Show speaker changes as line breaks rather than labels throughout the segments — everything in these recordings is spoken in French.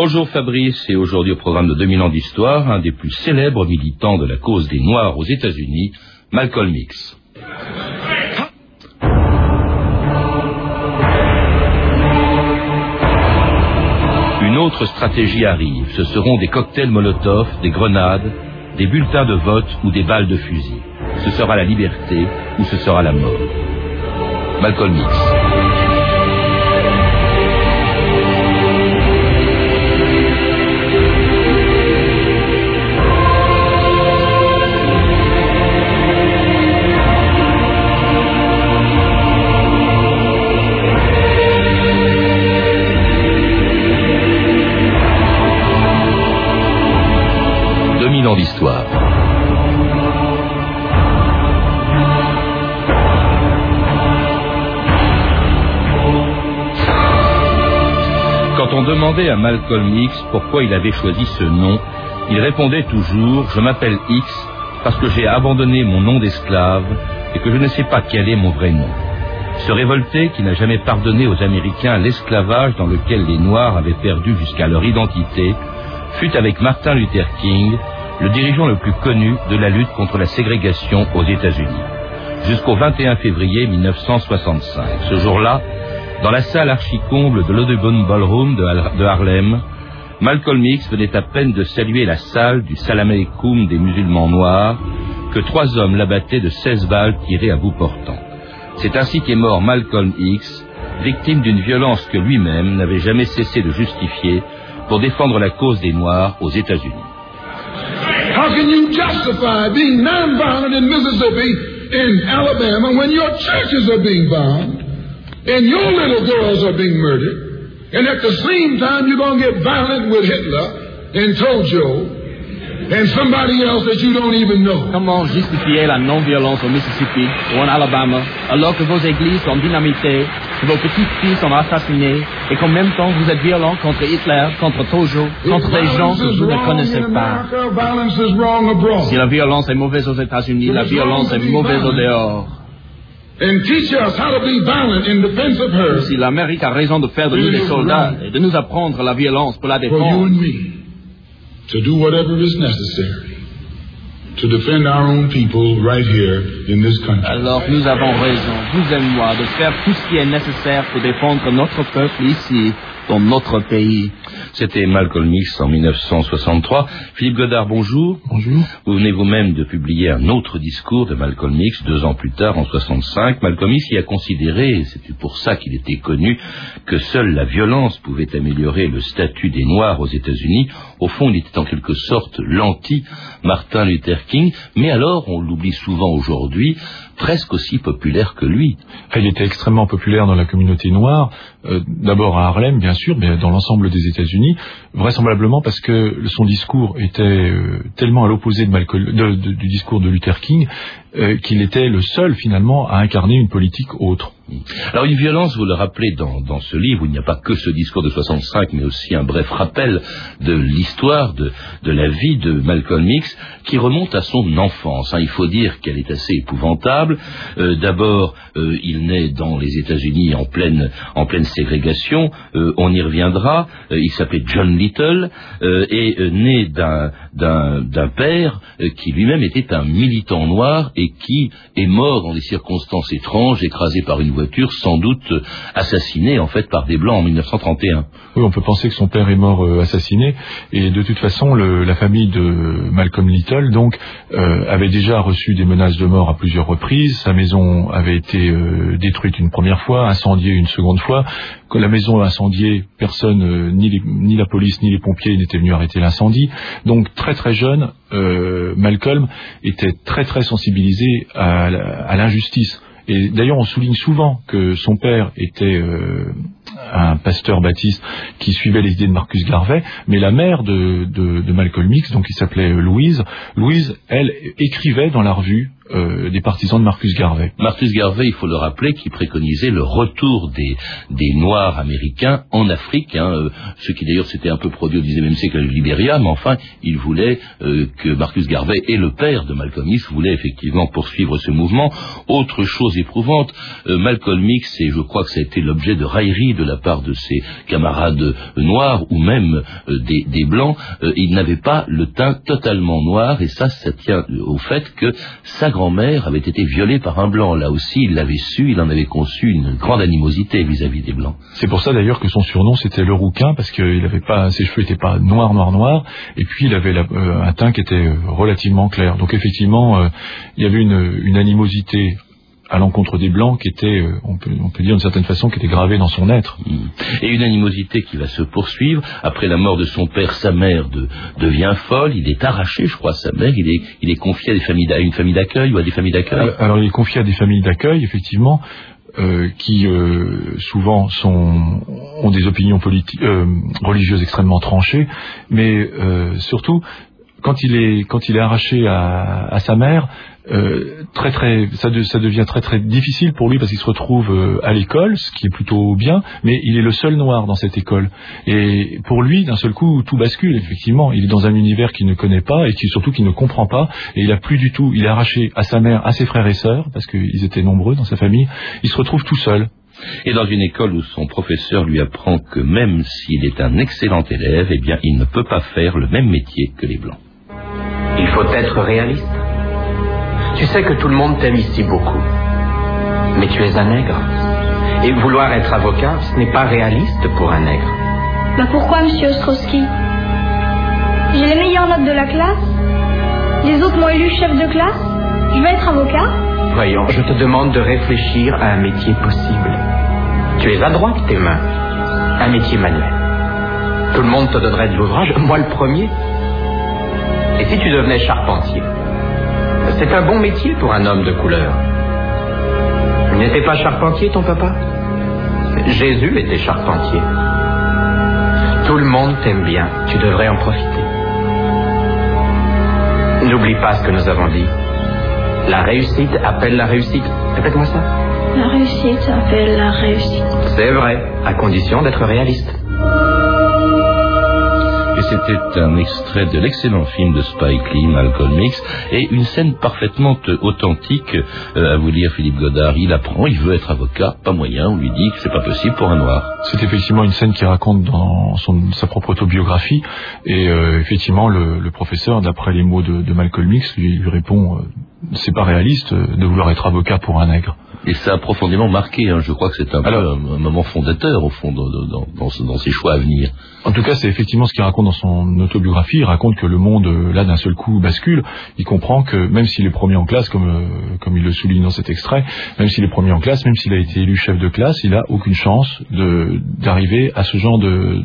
Bonjour Fabrice, et aujourd'hui au programme de 2000 ans d'histoire, un des plus célèbres militants de la cause des Noirs aux États-Unis, Malcolm X. Une autre stratégie arrive, ce seront des cocktails Molotov, des grenades, des bulletins de vote ou des balles de fusil. Ce sera la liberté ou ce sera la mort. Malcolm X. Quand on demandait à Malcolm X pourquoi il avait choisi ce nom, il répondait toujours ⁇ Je m'appelle X parce que j'ai abandonné mon nom d'esclave et que je ne sais pas quel est mon vrai nom. Ce révolté qui n'a jamais pardonné aux Américains l'esclavage dans lequel les Noirs avaient perdu jusqu'à leur identité, fut avec Martin Luther King le dirigeant le plus connu de la lutte contre la ségrégation aux États-Unis, jusqu'au 21 février 1965. Ce jour-là, dans la salle archicomble de l'Audubon Ballroom de Harlem, Malcolm X venait à peine de saluer la salle du Salam des musulmans noirs que trois hommes l'abattaient de 16 balles tirées à bout portant. C'est ainsi qu'est mort Malcolm X, victime d'une violence que lui-même n'avait jamais cessé de justifier pour défendre la cause des Noirs aux États-Unis.
How can you justify being nonviolent in Mississippi, in Alabama, when your churches are being bombed and your little girls are being murdered, and at the same time you're going to get violent with Hitler and Tojo
Comment justifier la non-violence au Mississippi ou en Alabama alors que vos églises sont dynamitées, que vos petites filles sont assassinées et qu'en même temps vous êtes violent contre Hitler, contre Tojo, contre des gens que vous ne connaissez pas. Si la violence est mauvaise aux États-Unis, la violence est mauvaise au dehors. Si l'Amérique a raison de faire de nous des soldats et de nous apprendre la violence pour la défendre,
to do whatever is necessary to defend our own people right here in this country.
Alors nous avons raison, vous et moi, de faire tout ce qui est nécessaire pour défendre notre peuple ici, dans notre pays.
C'était Malcolm X en 1963. Philippe Godard, bonjour.
Bonjour.
Vous venez vous-même de publier un autre discours de Malcolm X deux ans plus tard, en 65. Malcolm X y a considéré, et c'est pour ça qu'il était connu, que seule la violence pouvait améliorer le statut des Noirs aux États-Unis. Au fond, il était en quelque sorte l'anti-Martin Luther King, mais alors, on l'oublie souvent aujourd'hui, presque aussi populaire que lui.
Il était extrêmement populaire dans la communauté noire, euh, d'abord à Harlem, bien sûr, mais dans l'ensemble des États-Unis, vraisemblablement parce que son discours était euh, tellement à l'opposé du discours de Luther King euh, qu'il était le seul finalement à incarner une politique autre.
Alors une violence, vous le rappelez dans, ce livre, où il n'y a pas que ce discours de 65, mais aussi un bref rappel de l'histoire, de, de, la vie de Malcolm X, qui remonte à son enfance. Hein. Il faut dire qu'elle est assez épouvantable. D'abord, euh, il naît dans les États-Unis en pleine, en pleine ségrégation. Euh, on y reviendra. Euh, il s'appelait John Little et né d'un père qui lui-même était un militant noir et qui est mort dans des circonstances étranges, écrasé par une voiture, sans doute assassiné en fait par des blancs en 1931.
Oui, on peut penser que son père est mort assassiné et de toute façon, la famille de Malcolm Little donc avait déjà reçu des menaces de mort à plusieurs reprises. Sa maison avait été euh, détruite une première fois, incendiée une seconde fois. Quand la maison incendiée, personne, euh, ni, ni, la police ni les pompiers n'étaient venus arrêter l'incendie. Donc très très jeune, euh, Malcolm était très très sensibilisé à, l'injustice. Et d'ailleurs, on souligne souvent que son père était un pasteur baptiste qui suivait les idées de Marcus Garvey, mais la mère de, Malcolm X, donc qui s'appelait Louise, Louise, elle écrivait dans la revue euh, des partisans de Marcus Garvey.
Marcus Garvey, il faut le rappeler, qui préconisait le retour des, Noirs américains en Afrique, hein, euh, ce qui d'ailleurs s'était un peu produit au XIXe siècle avec Libéria, mais enfin, il voulait euh, que Marcus Garvey et le père de Malcolm X voulaient effectivement poursuivre ce mouvement. Autre chose éprouvante, Malcolm X, et je crois que ça a été l'objet de raillerie de la part de ses camarades noirs ou même des, des, blancs, il n'avait pas le teint totalement noir et ça, ça tient au fait que sa grand-mère avait été violée par un blanc. Là aussi, il l'avait su, il en avait conçu une grande animosité vis-à-vis des blancs.
C'est pour ça d'ailleurs que son surnom c'était le rouquin parce qu'il avait pas, ses cheveux n'étaient pas noirs, noirs, noirs, et puis il avait un teint qui était relativement clair. Donc effectivement, il y avait une animosité à l'encontre des Blancs qui était, euh, on peut, on peut dire d'une certaine façon, qui était gravée dans son être. Mm.
Et une animosité qui va se poursuivre. Après la mort de son père, sa mère de, devient folle. Il est arraché, je crois, à sa mère. Il est, il est confié à, des familles, à une famille d'accueil ou à des familles d'accueil.
Alors, il est confié à des familles d'accueil, effectivement. Euh, qui euh, souvent sont, ont des opinions politiques, euh, religieuses extrêmement tranchées, mais euh, surtout quand il est quand il est arraché à, à sa mère, euh, très très ça, ça, devient très très difficile pour lui parce qu'il se retrouve euh, à l'école, ce qui est plutôt bien, mais il est le seul noir dans cette école. Et pour lui, d'un seul coup, tout bascule. Effectivement, il est dans un univers qu'il ne connaît pas et qui surtout qu'il ne comprend pas. Et il a plus du tout. Il est arraché à sa mère, à ses frères et sœurs parce qu'ils étaient nombreux dans sa famille. Il se retrouve tout seul.
Et dans une école où son professeur lui apprend que même s'il est un excellent élève, eh bien, il ne peut pas faire le même métier que les blancs.
Il faut être réaliste. Tu sais que tout le monde t'aime ici beaucoup. Mais tu es un nègre. Et vouloir être avocat, ce n'est pas réaliste pour un nègre.
Bah pourquoi, monsieur Ostrowski? J'ai les meilleures notes de la classe. Les autres m'ont élu chef de classe. Je vais être avocat.
Voyons, je te demande de réfléchir à un métier possible. Tu es adroit de tes mains. Un métier manuel. Tout le monde te donnerait de l'ouvrage, moi le premier. Si tu devenais charpentier C'est un bon métier pour un homme de couleur. Il n'était pas charpentier, ton papa? Jésus était charpentier. Tout le monde t'aime bien, tu devrais en profiter. N'oublie pas ce que nous avons dit. La réussite appelle la réussite. Répète-moi ça.
La réussite appelle la réussite.
C'est vrai, à condition d'être réaliste.
C'était un extrait de l'excellent film de Spike Lee, Malcolm X, et une scène parfaitement authentique. Euh, à vous lire, Philippe Godard, il apprend, il veut être avocat, pas moyen, on lui dit que c'est pas possible pour un noir.
C'est effectivement une scène qui raconte dans son, sa propre autobiographie, et euh, effectivement le, professeur, d'après les mots de, Malcolm X, lui, lui répond euh, c'est pas réaliste de vouloir être avocat pour un nègre.
Et ça a profondément marqué, hein. je crois que c'est un, un, moment fondateur au fond dans, dans, dans, dans, ses choix à venir.
En tout cas, c'est effectivement ce qu'il raconte dans son autobiographie. Il raconte que le monde, euh, là, d'un seul coup, bascule. Il comprend que même s'il est premier en classe, comme, euh, comme il le souligne dans cet extrait, même s'il est premier en classe, même s'il a été élu chef de classe, il a aucune chance d'arriver à ce genre de,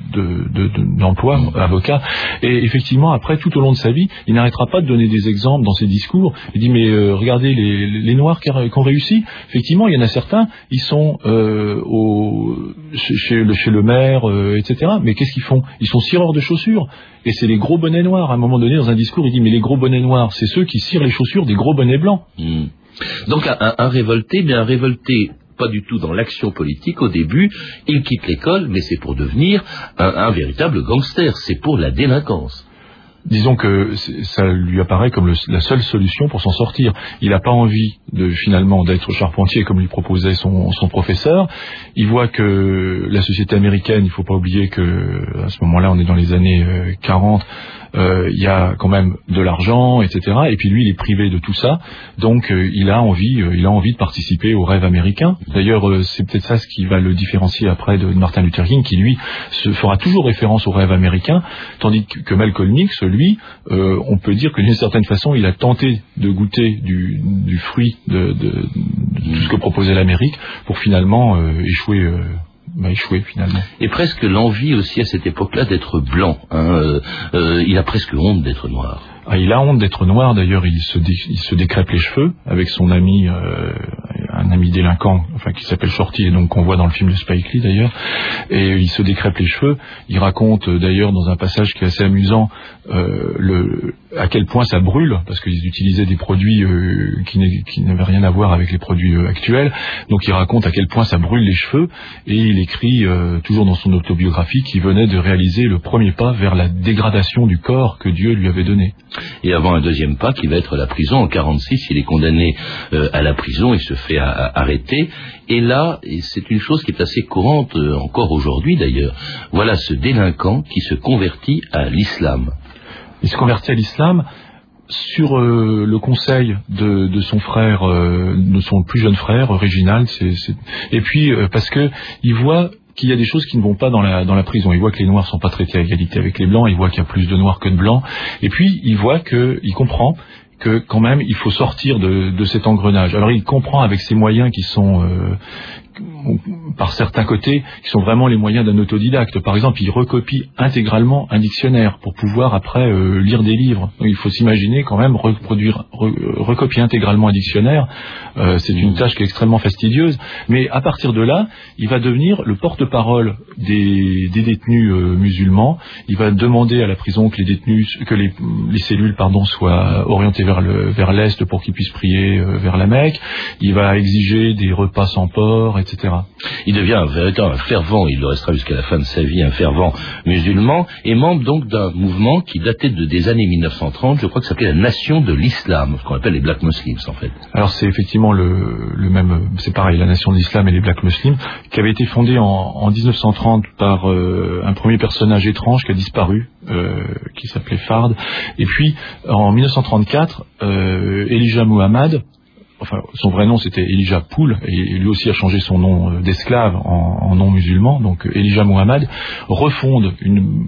d'emploi, de, avocat. Et effectivement, après, tout au long de sa vie, il n'arrêtera pas de donner des exemples dans ses discours. Il dit, mais euh, regardez les, les Noirs qui, qui ont réussi. Effectivement, il y en a certains, ils sont euh, chez, le, maire, euh, etc. Mais qu'est-ce qu'ils font? Ils sont cireurs de chaussures. Et c'est les gros bonnets noirs. À un moment donné, dans un discours, il dit, mais les gros bonnets noirs, c'est ceux qui cirent les chaussures des gros bonnets blancs.
Hmm. Donc un, révolté, mais un révolté pas du tout dans l'action politique au début, il quitte l'école, mais c'est pour devenir un véritable gangster, c'est pour la délinquance
disons que ça lui apparaît comme la seule solution pour s'en sortir. Il n'a pas envie de finalement d'être charpentier comme lui proposait son, son, professeur. Il voit que la société américaine, il faut pas oublier que à ce moment-là, on est dans les années 40, euh, il y a quand même de l'argent, etc. Et puis lui, il est privé de tout ça, donc euh, il a envie, euh, il a envie de participer au rêve américain. D'ailleurs, c'est peut-être ça ce qui va le différencier après de Martin Luther King, qui lui se fera toujours référence au rêve américain, tandis que Malcolm X, lui, on peut dire que d'une certaine façon, il a tenté de goûter du, du fruit de, de, de, tout ce que proposait l'Amérique pour finalement échouer m'a échoué finalement.
Et presque l'envie aussi à cette époque-là d'être blanc. Hein, euh, euh, il a presque honte d'être noir.
Ah, il a honte d'être noir. D'ailleurs, il se, il se décrèpe les cheveux avec son ami, euh, un ami délinquant, enfin qui s'appelle Shorty, et donc qu'on voit dans le film de Spike Lee d'ailleurs. Et il se décrèpe les cheveux. Il raconte d'ailleurs dans un passage qui est assez amusant le à quel point ça brûle, parce qu'ils utilisaient des produits euh, qui n'avaient rien à voir avec les produits euh, actuels. Donc il raconte à quel point ça brûle les cheveux, et il écrit euh, toujours dans son autobiographie qu'il venait de réaliser le premier pas vers la dégradation du corps que Dieu lui avait donné.
Et avant un deuxième pas qui va être la prison, en 46, il est condamné à la prison, il se fait arrêter, et là, c'est une chose qui est assez courante encore aujourd'hui d'ailleurs, voilà ce délinquant qui se convertit à l'islam.
Il se convertit à l'islam sur euh, le conseil de, son frère, euh, de son plus jeune frère, original. Et puis euh, parce que il voit qu'il y a des choses qui ne vont pas dans la, prison. Il voit que les noirs sont pas traités à égalité avec les blancs. Il voit qu'il y a plus de noirs que de blancs. Et puis il voit que, il comprend que quand même il faut sortir de cet engrenage. Alors il comprend avec ses moyens qui sont par certains côtés, qui sont vraiment les moyens d'un autodidacte. Par exemple, il recopie intégralement un dictionnaire pour pouvoir après euh, lire des livres. il faut s'imaginer quand même reproduire, recopier intégralement un dictionnaire. Euh, c'est une tâche qui est extrêmement fastidieuse. Mais à partir de là, il va devenir le porte-parole des, détenus euh, musulmans. Il va demander à la prison que les détenus, que les, cellules, pardon, soient orientées vers le vers l'est pour qu'ils puissent prier vers la Mecque. Il va exiger des repas sans porc,
il devient un véritable fervent, il le restera jusqu'à la fin de sa vie, un fervent musulman, et membre donc d'un mouvement qui datait de, des années 1930, je crois que ça s'appelait la Nation de l'Islam, ce qu'on appelle les Black Muslims en fait.
Alors c'est effectivement le, même, c'est pareil, la Nation de l'Islam et les Black Muslims, qui avait été fondée en, 1930 par euh, un premier personnage étrange qui a disparu, euh, qui s'appelait Fard, et puis en 1934, euh, Elijah Muhammad, enfin son vrai nom c'était Elijah Poul, et lui aussi a changé son nom euh, d'esclave en, nom musulman, donc euh, Elijah Muhammad refonde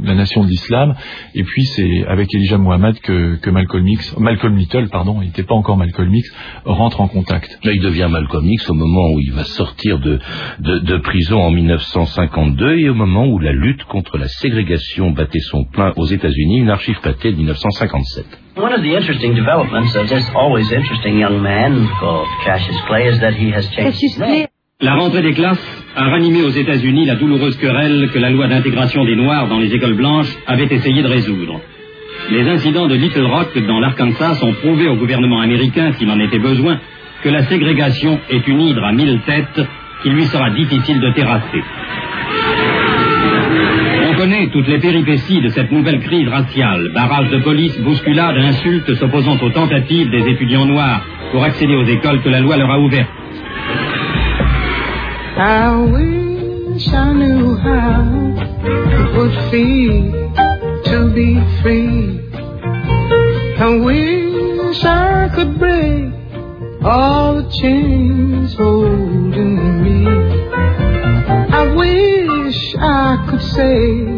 la nation de l'islam, et puis c'est avec Elijah Muhammad que, Malcolm X, Malcolm Little, pardon, il n'était pas encore Malcolm X, rentre en contact.
Là il devient Malcolm X au moment où il va sortir de, de, prison en 1952 et au moment où la lutte contre la ségrégation battait son plein aux États-Unis, une archive pâtée de 1957. One of the interesting developments of this always interesting young man called Cassius Clay is that he has changed his name. La rentrée des classes a ranimé aux États-Unis la douloureuse querelle que la loi d'intégration des Noirs dans les écoles blanches avait essayé de résoudre. Les incidents de Little Rock dans l'Arkansas ont prouvé au gouvernement américain, s'il en était besoin, que la ségrégation est une hydre à mille têtes qu'il lui sera difficile de terrasser connaît toutes les péripéties de cette nouvelle crise raciale, barrage de police, bousculade, insultes s'opposant aux tentatives des étudiants noirs pour accéder aux écoles que la loi leur a ouvertes. I wish I knew how would feel to be free. I wish I could all the chains holding me. I wish I could say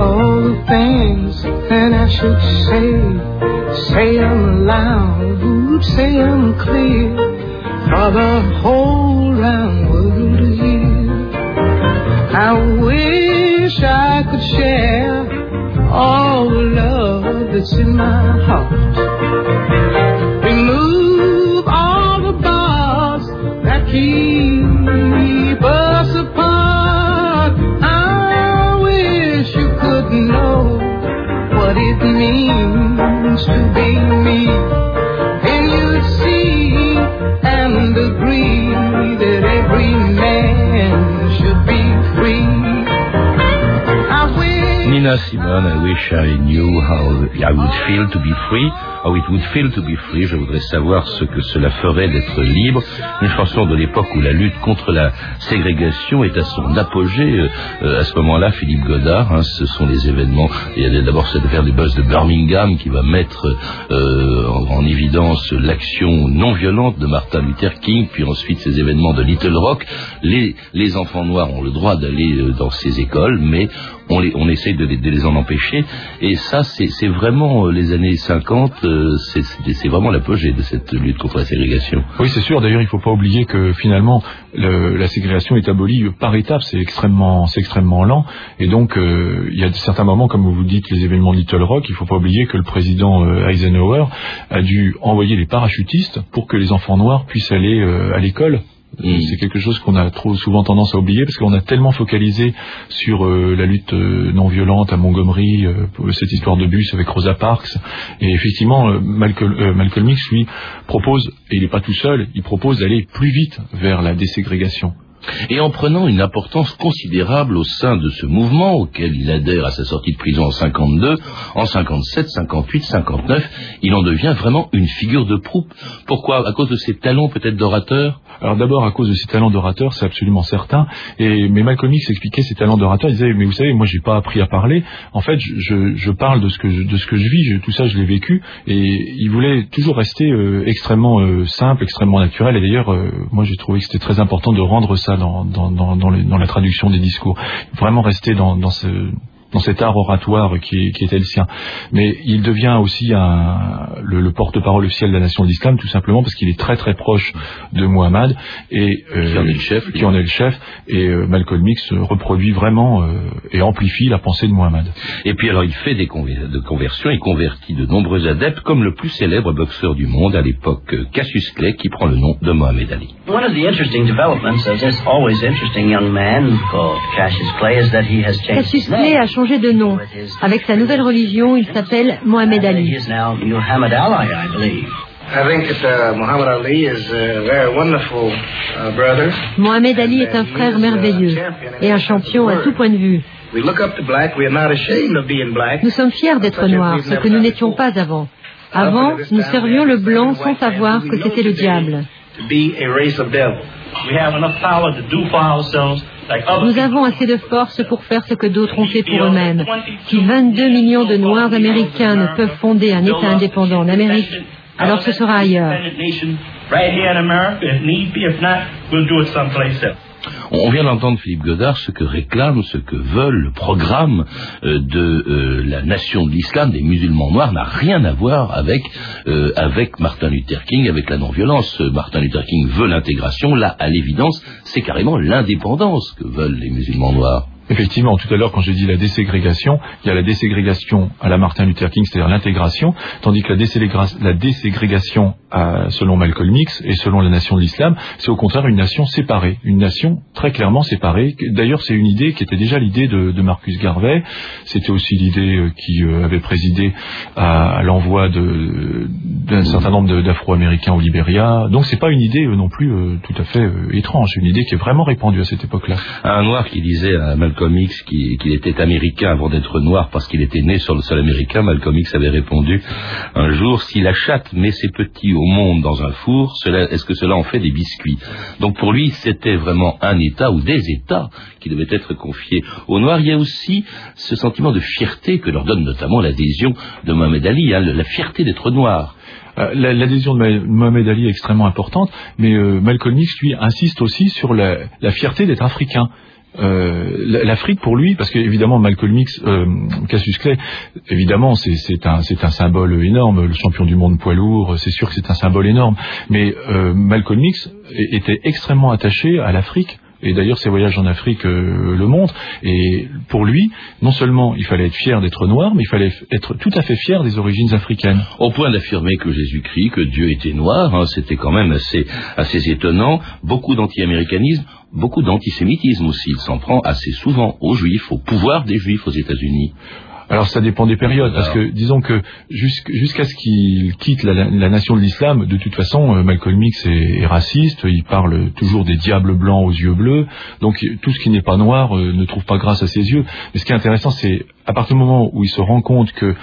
all the things that I should say. Say them loud, say them clear for the whole round world to hear. I wish I could share all the love that's in my heart. Merci Simone, I wish I knew how I would feel to be free. How it would feel to be free. Je voudrais savoir ce que cela ferait d'être libre. Une chanson de l'époque où la lutte contre la ségrégation est à son apogée. Euh, euh, à ce moment-là, Philippe Godard, hein, ce sont les événements. Il y a d'abord cette affaire des buzz de Birmingham qui va mettre euh, en, évidence l'action non violente de Martin Luther King, puis ensuite ces événements de Little Rock. Les, enfants noirs ont le droit d'aller dans ces écoles, mais on essaye de les, de les en Et ça, c'est vraiment les années 50 euh, c'est vraiment l'apogée de cette lutte contre la ségrégation.
Oui, c'est sûr. D'ailleurs, il ne faut pas oublier que finalement, la ségrégation est abolie par étapes. C'est extrêmement, extrêmement lent. Et donc, euh, il y a certains moments, comme vous dites, les événements de Little Rock. Il ne faut pas oublier que le président euh, Eisenhower a dû envoyer les parachutistes pour que les enfants noirs puissent aller à l'école Mm. C'est quelque chose qu'on a trop souvent tendance à oublier parce qu'on a tellement focalisé sur euh, la lutte euh, non violente à Montgomery, euh, cette histoire de bus avec Rosa Parks. Et effectivement, Malcolm, Malcolm X, lui, propose, et il n'est pas tout seul, il propose d'aller plus vite vers la déségrégation
et en prenant une importance considérable au sein de ce mouvement auquel il adhère à sa sortie de prison en 52, en 57, 58, 59, il en devient vraiment une figure de proue. Pourquoi? À cause de ses talents peut-être d'orateur?
Alors d'abord à cause de ses talents d'orateur, c'est absolument certain. Et mais Malcolm X expliquait ses talents d'orateur. Il disait mais vous savez moi j'ai pas appris à parler. En fait je, je parle de ce que je, de ce que je vis. tout ça je l'ai vécu. Et il voulait toujours rester euh, extrêmement euh, simple, extrêmement naturel. Et d'ailleurs euh, moi j'ai trouvé que c'était très important de rendre ça dans, dans, dans, dans, la traduction des discours. Vraiment rester dans, dans ce dans cet art oratoire qui, qui était le sien. Mais il devient aussi un, le, porte-parole officiel de la nation de l'islam, tout simplement parce qu'il est très très proche de Muhammad et
euh, qui en est le chef.
Qui en est le chef. Et euh, Malcolm X reproduit vraiment euh, et amplifie la pensée de Muhammad.
Et puis alors il fait des de conversions, il convertit de nombreux adeptes, comme le plus célèbre boxeur du monde à l'époque, Cassius Clay, qui prend le nom de Mohamed Ali. One of the interesting developments, as is always interesting young man called
Cassius Clay, is that he has changed. Cassius Clay a changé de nom. Avec sa nouvelle religion, il s'appelle Mohamed Ali. Mohamed Ali est un frère merveilleux et un champion à tout point de vue. Nous sommes fiers d'être noirs, ce que nous n'étions pas avant. Avant, nous servions le blanc sans savoir que c'était le diable. Nous avons assez de force pour faire ce que d'autres ont fait pour eux-mêmes. Si 22 millions de Noirs américains ne peuvent fonder un État indépendant en Amérique, alors ce sera ailleurs.
On vient d'entendre Philippe Godard, ce que réclame, ce que veulent, le programme euh, de euh, la nation de l'islam, des musulmans noirs, n'a rien à voir avec, euh, avec Martin Luther King, avec la non-violence. Martin Luther King veut l'intégration, là, à l'évidence, c'est carrément l'indépendance que veulent les musulmans noirs.
Effectivement, tout à l'heure, quand j'ai dit la déségrégation, il y a la déségrégation à la Martin Luther King, c'est-à-dire l'intégration, tandis que la, déségrégation, selon Malcolm X et selon la nation de l'islam, c'est au contraire une nation séparée, une nation très clairement séparée. D'ailleurs, c'est une idée qui était déjà l'idée de, Marcus Garvey, c'était aussi l'idée euh, qui euh, avait présidé à, l'envoi d'un certain nombre d'Afro-Américains au Libéria. Donc, c'est pas une idée euh, non plus tout à fait étrange, c'est une idée qui est vraiment répandue à cette époque-là.
Un noir qui disait à Malcolm X qu'il était américain avant d'être noir parce qu'il était né sur le sol américain, Malcolm X avait répondu un jour, si la chatte met ses petits au monde dans un four, est-ce que cela en fait des biscuits? Donc pour lui, c'était vraiment un État ou des États qui devaient être confiés aux Noirs. Il y a aussi ce sentiment de fierté que leur donne notamment l'adhésion de Mohamed Ali, hein, la fierté d'être noir.
Euh, l'adhésion de Mohamed Ali est extrêmement importante, mais euh, Malcolm X, lui, insiste aussi sur la fierté d'être africain. Euh, L'Afrique pour lui, parce qu'évidemment Malcolm X, euh, Cassius Clay, évidemment c'est un, symbole énorme, le champion du monde poids lourd, c'est sûr que c'est un symbole énorme, mais euh, Malcolm X était extrêmement attaché à l'Afrique et d'ailleurs ses voyages en Afrique euh, le montrent. Et pour lui, non seulement il fallait être fier d'être noir, mais il fallait être tout à fait fier des origines africaines.
Au point d'affirmer que Jésus-Christ, que Dieu était noir, hein, c'était quand même assez, assez étonnant. Beaucoup d'anti-américanisme, beaucoup d'antisémitisme aussi. Il s'en prend assez souvent aux juifs, au pouvoir des juifs aux États-Unis.
Alors ça dépend des périodes, parce que disons que jusqu'à ce qu'il quitte la, nation de l'islam, de toute façon, euh, Malcolm X est, raciste, il parle toujours des diables blancs aux yeux bleus, donc tout ce qui n'est pas noir euh, ne trouve pas grâce à ses yeux. Mais ce qui est intéressant, c'est à partir du moment où il se rend compte que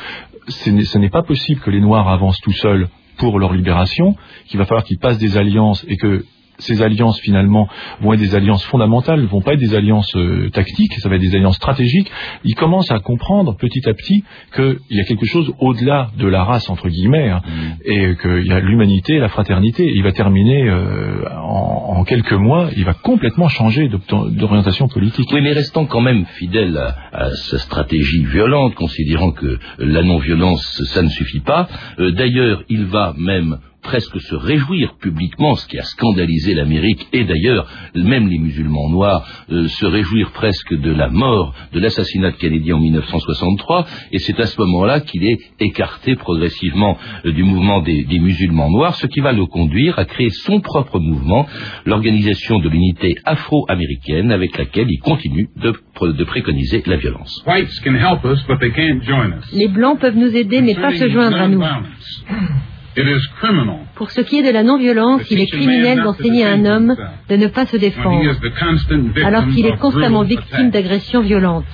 ce n'est pas possible que les noirs avancent tout seuls pour leur libération, qu'il va falloir qu'ils passent des alliances et que ces alliances finalement vont être des alliances fondamentales, vont pas être des alliances euh, tactiques, ça va être des alliances stratégiques. Il commence à comprendre petit à petit qu'il y a quelque chose au-delà de la race entre guillemets, hein, mm. et qu'il y a l'humanité, la fraternité. il va terminer euh, en, quelques mois, il va complètement changer d'orientation politique.
Oui, mais restant quand même fidèle à, sa stratégie violente, considérant que la non-violence ça ne suffit pas. Euh, d'ailleurs, il va même presque se réjouir publiquement, ce qui a scandalisé l'Amérique et d'ailleurs même les musulmans noirs, euh, se réjouir presque de la mort, de l'assassinat de Kennedy en 1963, et c'est à ce moment-là qu'il est écarté progressivement euh, du mouvement des, des, musulmans noirs, ce qui va le conduire à créer son propre mouvement, l'organisation de l'unité afro-américaine, avec laquelle il continue de, de préconiser la violence.
Les blancs peuvent nous aider, mais pas se joindre à nous. Pour ce qui est de la non-violence, il est criminel d'enseigner à un homme de ne pas se défendre, alors qu'il est constamment victime d'agressions violentes.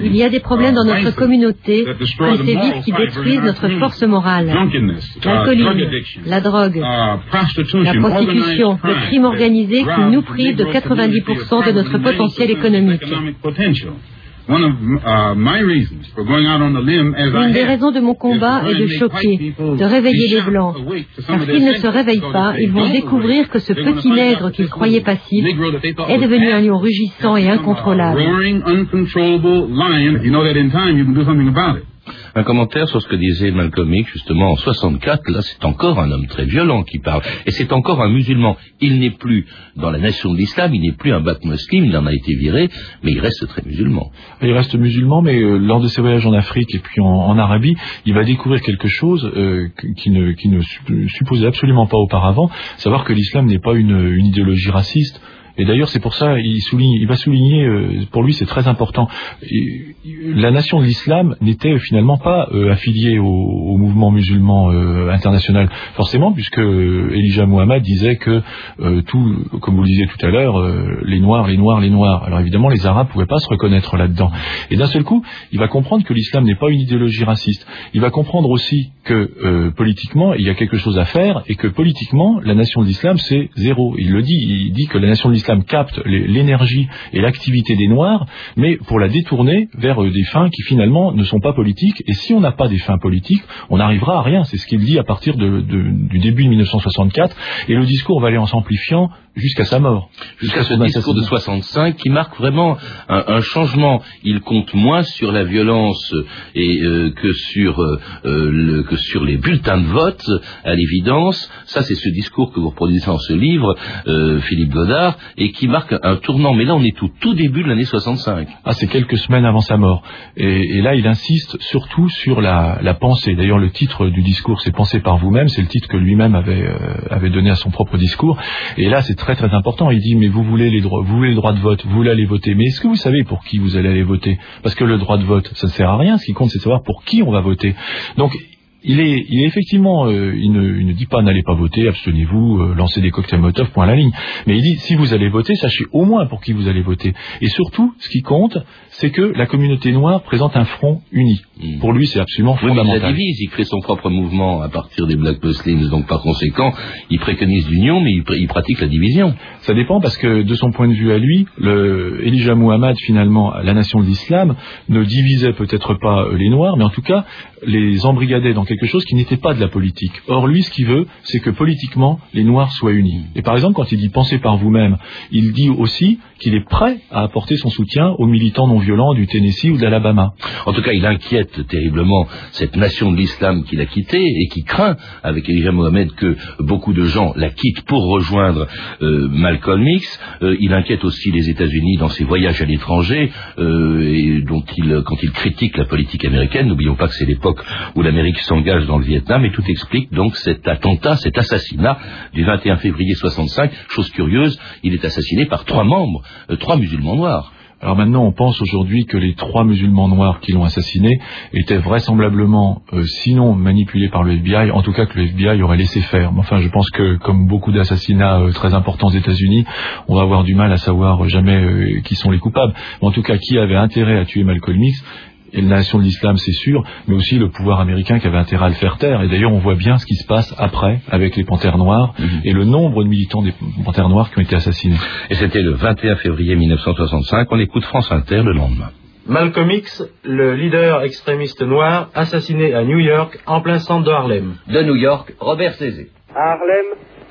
Il y a des problèmes dans notre communauté, et ces vices qui détruisent notre force morale. L'alcoolisme, la drogue, la prostitution, le crime organisé qui nous prive de 90% de notre potentiel économique. Une des raisons de mon combat est de choquer, de réveiller les Blancs. Car s'ils ne se réveillent pas, ils vont découvrir que ce petit nègre qu'ils croyaient passif est devenu un lion rugissant et incontrôlable.
Un commentaire sur ce que disait Malcolm X, justement, en 64, là, c'est encore un homme très violent qui parle. Et c'est encore un musulman. Il n'est plus dans la nation de l'islam, il n'est plus un bat muslim, il en a été viré, mais il reste très musulman.
Il reste musulman, mais euh, lors de ses voyages en Afrique et puis en, Arabie, il va découvrir quelque chose euh, qui, ne, qui ne supposait absolument pas auparavant, savoir que l'islam n'est pas une idéologie raciste, et d'ailleurs, c'est pour ça, il, souligne, il va souligner, euh, pour lui, c'est très important. la nation de l'islam n'était finalement pas euh, affiliée au, mouvement musulman euh, international, forcément, puisque Elijah Muhammad disait que tout, comme vous le disiez tout à l'heure, les noirs, les noirs, les noirs. Alors évidemment, les arabes pouvaient pas se reconnaître là-dedans. Et d'un seul coup, il va comprendre que l'islam n'est pas une idéologie raciste. Il va comprendre aussi que politiquement, il y a quelque chose à faire et que politiquement, la nation de l'islam, c'est zéro. Il le dit, il dit que la nation capte l'énergie et l'activité des Noirs, mais pour la détourner vers euh, des fins qui finalement ne sont pas politiques. Et si on n'a pas des fins politiques, on n'arrivera à rien. C'est ce qu'il dit à partir de, du début de 1964. Et le discours va aller en s'amplifiant jusqu'à sa mort.
Jusqu'à ce discours de 65 qui marque vraiment un, changement. Il compte moins sur la violence et euh, que sur euh, le, que sur les bulletins de vote, à l'évidence. Ça, c'est ce discours que vous reproduisez dans ce livre, Philippe Godard, et qui marque un tournant. Mais là, on est au tout début de l'année 65.
Ah, c'est quelques semaines avant sa mort. Et, là, il insiste surtout sur la, pensée. D'ailleurs, le titre du discours, c'est Pensez par vous-même. C'est le titre que lui-même avait, euh, avait donné à son propre discours. Et là, c'est très très important. Il dit, mais vous voulez les droits, vous voulez le droit de vote, vous voulez aller voter. Mais est-ce que vous savez pour qui vous allez aller voter? Parce que le droit de vote, ça ne sert à rien. Ce qui compte, c'est savoir pour qui on va voter. Donc, il est, il est effectivement, euh, il, ne, il, ne, dit pas n'allez pas voter, abstenez-vous, euh, lancez des cocktails Molotov, point à la ligne. Mais il dit si vous allez voter, sachez au moins pour qui vous allez voter. Et surtout, ce qui compte, c'est que la communauté noire présente un front uni. Mm. Pour lui, c'est absolument fondamental.
il la divise, il crée son propre mouvement à partir des Black Muslims, donc par conséquent, il préconise l'union, mais il, il, pratique la division.
Ça dépend parce que de son point de vue à lui, le Elijah Muhammad, finalement, la nation de l'islam, ne divisait peut-être pas les noirs, mais en tout cas, les embrigadait dans quelque chose qui n'était pas de la politique. Or, lui, ce qu'il veut, c'est que politiquement, les Noirs soient unis. Et par exemple, quand il dit pensez par vous-même, il dit aussi qu'il est prêt à apporter son soutien aux militants non violents du Tennessee ou de l'Alabama.
En tout cas, il inquiète terriblement cette nation de l'islam qu'il a quittée et qui craint, avec Elijah Mohamed, que beaucoup de gens la quittent pour rejoindre euh, Malcolm X. Euh, il inquiète aussi les États-Unis dans ses voyages à l'étranger, euh, et dont il, quand il critique la politique américaine, n'oublions pas que c'est l'époque où l'Amérique s'engage dans le Vietnam, et tout explique donc cet attentat, cet assassinat du 21 février 65. Chose curieuse, il est assassiné par trois membres, euh, trois musulmans noirs.
Alors maintenant, on pense aujourd'hui que les trois musulmans noirs qui l'ont assassiné étaient vraisemblablement, euh, sinon manipulés par le FBI, en tout cas que le FBI aurait laissé faire. enfin, je pense que, comme beaucoup d'assassinats euh, très importants aux États-Unis, on va avoir du mal à savoir jamais qui sont les coupables. Mais en tout cas, qui avait intérêt à tuer Malcolm X et la nation de l'islam, c'est sûr, mais aussi le pouvoir américain qui avait intérêt à le faire taire. Et d'ailleurs, on voit bien ce qui se passe après avec les Panthères Noires mhm. et le nombre de militants des Panthères Noires qui ont été assassinés.
Et c'était le 21 février 1965. On écoute France Inter le lendemain.
Malcolm X, le leader extrémiste noir, assassiné à New York, en plein centre de Harlem.
De New York, Robert Césé.
À Harlem,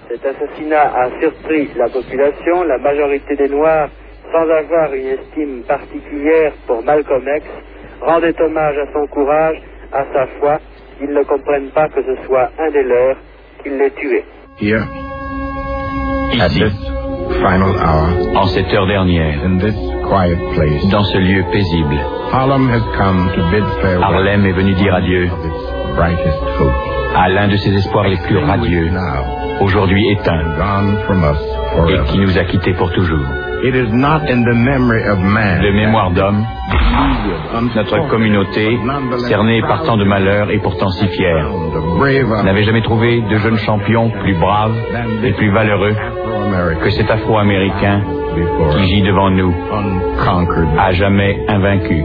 cet assassinat a surpris la population, la majorité des Noirs, sans avoir une estime particulière pour Malcolm X, rendait hommage à son courage, à sa foi. Qu'ils ne comprennent pas que ce soit un des leurs qui l'ait tué.
Here,
Ici,
final hour,
en cette heure dernière,
in this quiet place,
dans ce lieu paisible,
Harlem has come to bid farewell
Harlem est venu dire adieu. à l'un de ses espoirs les plus radieux, aujourd'hui éteint, et qui
forever.
nous a quittés pour toujours.
It is not in the memory of
d'homme, notre communauté, cernée par tant de malheurs et pourtant si fière, n'avait jamais trouvé de jeune champion plus brave et plus valeureux que cet Afro-Américain qui gît devant nous, à jamais invaincu.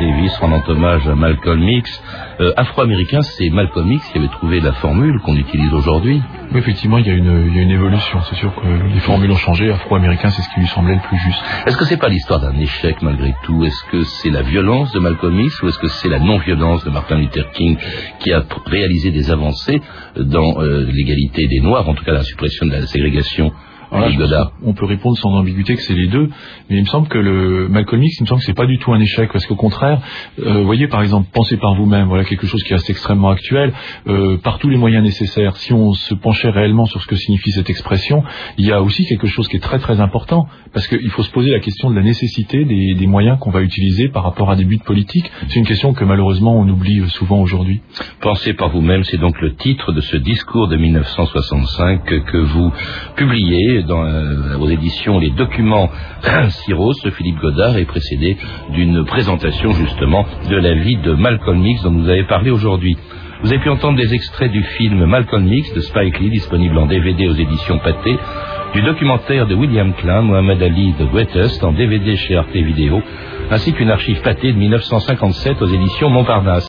Davis rendant hommage à Malcolm X. Euh, Afro-américain, c'est Malcolm X qui avait trouvé la formule qu'on utilise aujourd'hui.
Oui, effectivement, il y, a une, il y a une évolution. C'est sûr que les formules ont changé. Afro-américain, c'est ce qui lui semblait le plus juste.
Est-ce que c'est pas l'histoire d'un échec malgré tout? Est-ce que c'est la violence de Malcolm X ou est-ce que c'est la non-violence de Martin Luther King qui a réalisé des avancées dans euh, l'égalité des Noirs, en tout cas la suppression de la ségrégation
Qu'on peut répondre sans ambiguïté que c'est les deux, mais il me semble que le Malcolm X, il me semble que c'est pas du tout un échec, parce qu'au contraire, euh, vous voyez par exemple, pensez par vous-même, voilà quelque chose qui reste extrêmement actuel, euh, par tous les moyens nécessaires. Si on se penchait réellement sur ce que signifie cette expression, il y a aussi quelque chose qui est très très important, parce qu'il faut se poser la question de la nécessité des, des moyens qu'on va utiliser par rapport à des buts politiques. C'est une question que malheureusement on oublie euh, souvent aujourd'hui.
Pensez par vous-même, c'est donc le titre de ce discours de 1965 que, que vous publiez dans euh, aux éditions Les Documents Cyros. Philippe Godard est précédé d'une présentation justement de la vie de Malcolm X dont vous avez parlé aujourd'hui. Vous avez pu entendre des extraits du film Malcolm X de Spike Lee, disponible en DVD aux éditions Pathé, du documentaire de William Klein, Mohamed Ali The Greatest, en DVD chez Arte Vidéo, ainsi qu'une archive Pathé de 1957 aux éditions Montparnasse.